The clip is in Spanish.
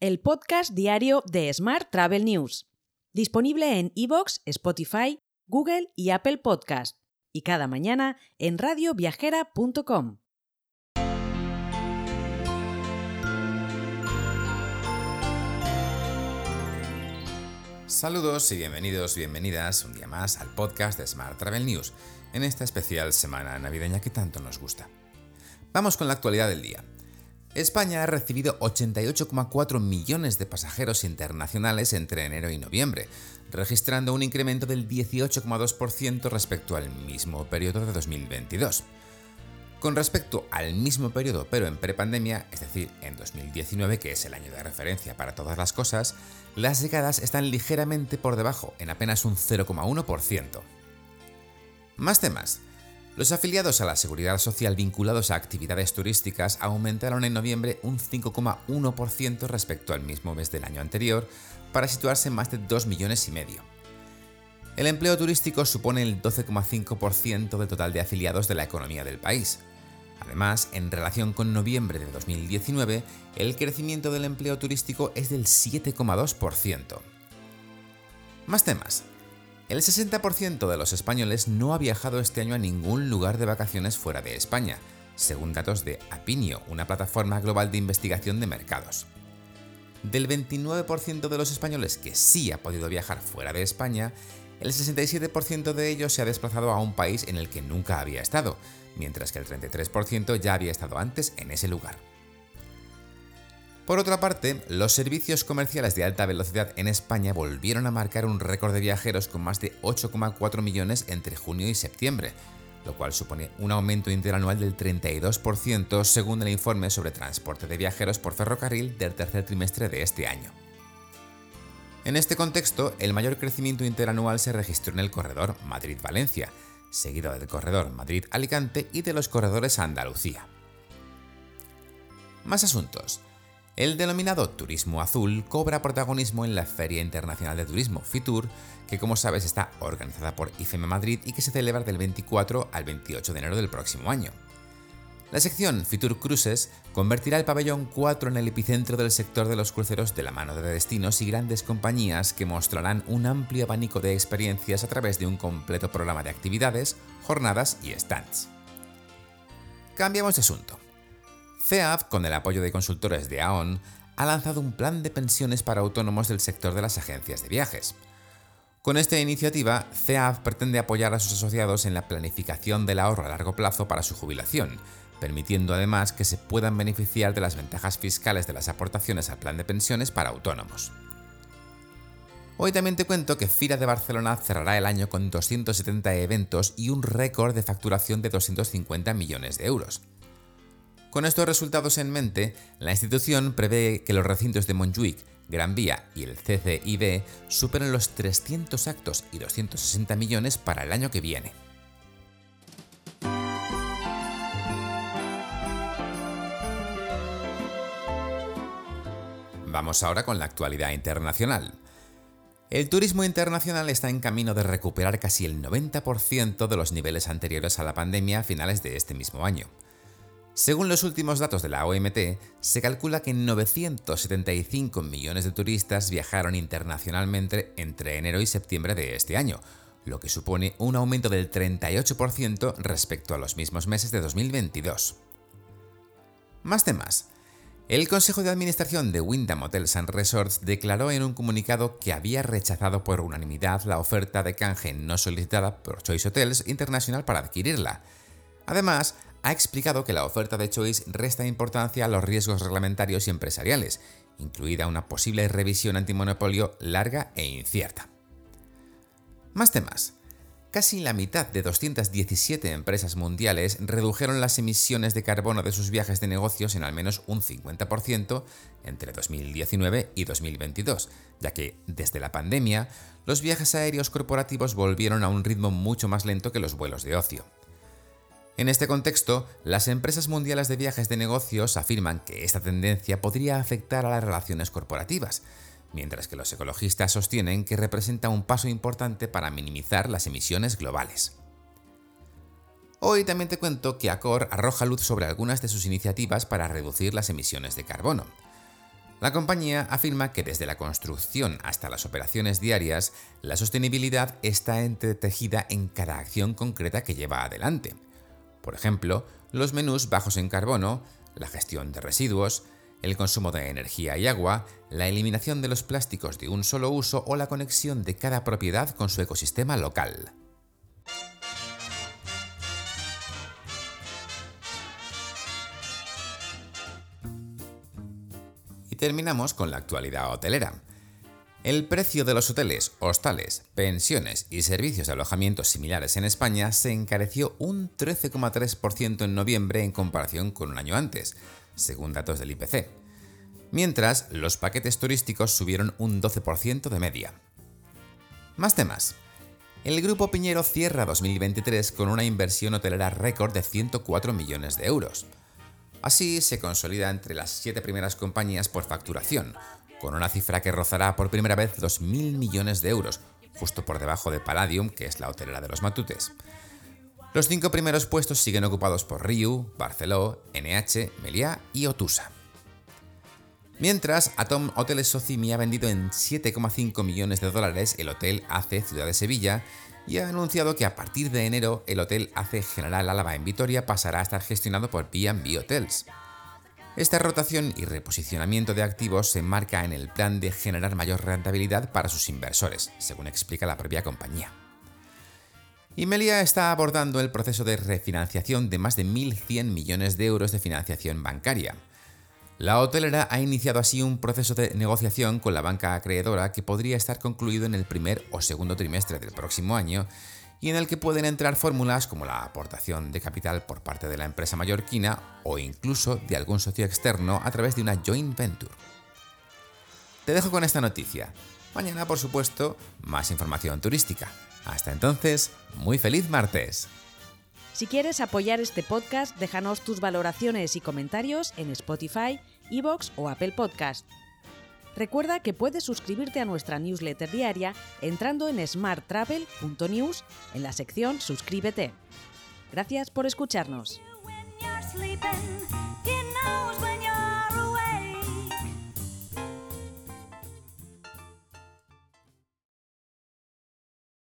el podcast diario de Smart Travel News, disponible en iVoox, Spotify, Google y Apple Podcast, y cada mañana en radioviajera.com. Saludos y bienvenidos, bienvenidas un día más al podcast de Smart Travel News, en esta especial semana navideña que tanto nos gusta. Vamos con la actualidad del día. España ha recibido 88,4 millones de pasajeros internacionales entre enero y noviembre, registrando un incremento del 18,2% respecto al mismo periodo de 2022. Con respecto al mismo periodo pero en prepandemia, es decir, en 2019, que es el año de referencia para todas las cosas, las llegadas están ligeramente por debajo, en apenas un 0,1%. Más temas. Los afiliados a la seguridad social vinculados a actividades turísticas aumentaron en noviembre un 5,1% respecto al mismo mes del año anterior, para situarse en más de 2 millones y medio. El empleo turístico supone el 12,5% del total de afiliados de la economía del país. Además, en relación con noviembre de 2019, el crecimiento del empleo turístico es del 7,2%. Más temas. El 60% de los españoles no ha viajado este año a ningún lugar de vacaciones fuera de España, según datos de Apinio, una plataforma global de investigación de mercados. Del 29% de los españoles que sí ha podido viajar fuera de España, el 67% de ellos se ha desplazado a un país en el que nunca había estado, mientras que el 33% ya había estado antes en ese lugar. Por otra parte, los servicios comerciales de alta velocidad en España volvieron a marcar un récord de viajeros con más de 8,4 millones entre junio y septiembre, lo cual supone un aumento interanual del 32% según el informe sobre transporte de viajeros por ferrocarril del tercer trimestre de este año. En este contexto, el mayor crecimiento interanual se registró en el corredor Madrid-Valencia, seguido del corredor Madrid-Alicante y de los corredores Andalucía. Más asuntos. El denominado turismo azul cobra protagonismo en la Feria Internacional de Turismo, FITUR, que como sabes está organizada por IFEMA Madrid y que se celebra del 24 al 28 de enero del próximo año. La sección Fitur Cruises convertirá el pabellón 4 en el epicentro del sector de los cruceros de la mano de destinos y grandes compañías que mostrarán un amplio abanico de experiencias a través de un completo programa de actividades, jornadas y stands. Cambiamos de asunto. CEAF, con el apoyo de consultores de AON, ha lanzado un plan de pensiones para autónomos del sector de las agencias de viajes. Con esta iniciativa, CEAF pretende apoyar a sus asociados en la planificación del ahorro a largo plazo para su jubilación, permitiendo además que se puedan beneficiar de las ventajas fiscales de las aportaciones al plan de pensiones para autónomos. Hoy también te cuento que Fira de Barcelona cerrará el año con 270 eventos y un récord de facturación de 250 millones de euros. Con estos resultados en mente, la institución prevé que los recintos de Montjuic, Gran Vía y el CCIB superen los 300 actos y 260 millones para el año que viene. Vamos ahora con la actualidad internacional. El turismo internacional está en camino de recuperar casi el 90% de los niveles anteriores a la pandemia a finales de este mismo año. Según los últimos datos de la OMT, se calcula que 975 millones de turistas viajaron internacionalmente entre enero y septiembre de este año, lo que supone un aumento del 38% respecto a los mismos meses de 2022. Más temas. El Consejo de Administración de Wyndham Hotels and Resorts declaró en un comunicado que había rechazado por unanimidad la oferta de canje no solicitada por Choice Hotels International para adquirirla. Además, ha explicado que la oferta de Choice resta importancia a los riesgos reglamentarios y empresariales, incluida una posible revisión antimonopolio larga e incierta. Más temas. Casi la mitad de 217 empresas mundiales redujeron las emisiones de carbono de sus viajes de negocios en al menos un 50% entre 2019 y 2022, ya que desde la pandemia los viajes aéreos corporativos volvieron a un ritmo mucho más lento que los vuelos de ocio. En este contexto, las empresas mundiales de viajes de negocios afirman que esta tendencia podría afectar a las relaciones corporativas, mientras que los ecologistas sostienen que representa un paso importante para minimizar las emisiones globales. Hoy también te cuento que Accor arroja luz sobre algunas de sus iniciativas para reducir las emisiones de carbono. La compañía afirma que desde la construcción hasta las operaciones diarias, la sostenibilidad está entretejida en cada acción concreta que lleva adelante. Por ejemplo, los menús bajos en carbono, la gestión de residuos, el consumo de energía y agua, la eliminación de los plásticos de un solo uso o la conexión de cada propiedad con su ecosistema local. Y terminamos con la actualidad hotelera. El precio de los hoteles, hostales, pensiones y servicios de alojamiento similares en España se encareció un 13,3% en noviembre en comparación con un año antes, según datos del IPC. Mientras, los paquetes turísticos subieron un 12% de media. Más temas. El Grupo Piñero cierra 2023 con una inversión hotelera récord de 104 millones de euros. Así se consolida entre las siete primeras compañías por facturación, con una cifra que rozará por primera vez 2.000 millones de euros, justo por debajo de Palladium, que es la hotelera de los matutes. Los cinco primeros puestos siguen ocupados por Riu, Barceló, NH, Meliá y Otusa. Mientras, Atom Hoteles Socimi ha vendido en 7,5 millones de dólares el Hotel AC Ciudad de Sevilla y ha anunciado que a partir de enero el Hotel AC General Álava en Vitoria pasará a estar gestionado por B&B Hotels. Esta rotación y reposicionamiento de activos se enmarca en el plan de generar mayor rentabilidad para sus inversores, según explica la propia compañía. Imelia está abordando el proceso de refinanciación de más de 1.100 millones de euros de financiación bancaria. La hotelera ha iniciado así un proceso de negociación con la banca acreedora que podría estar concluido en el primer o segundo trimestre del próximo año y en el que pueden entrar fórmulas como la aportación de capital por parte de la empresa mallorquina o incluso de algún socio externo a través de una joint venture. Te dejo con esta noticia. Mañana, por supuesto, más información turística. Hasta entonces, muy feliz martes. Si quieres apoyar este podcast, déjanos tus valoraciones y comentarios en Spotify, Evox o Apple Podcast. Recuerda que puedes suscribirte a nuestra newsletter diaria entrando en smarttravel.news en la sección Suscríbete. Gracias por escucharnos.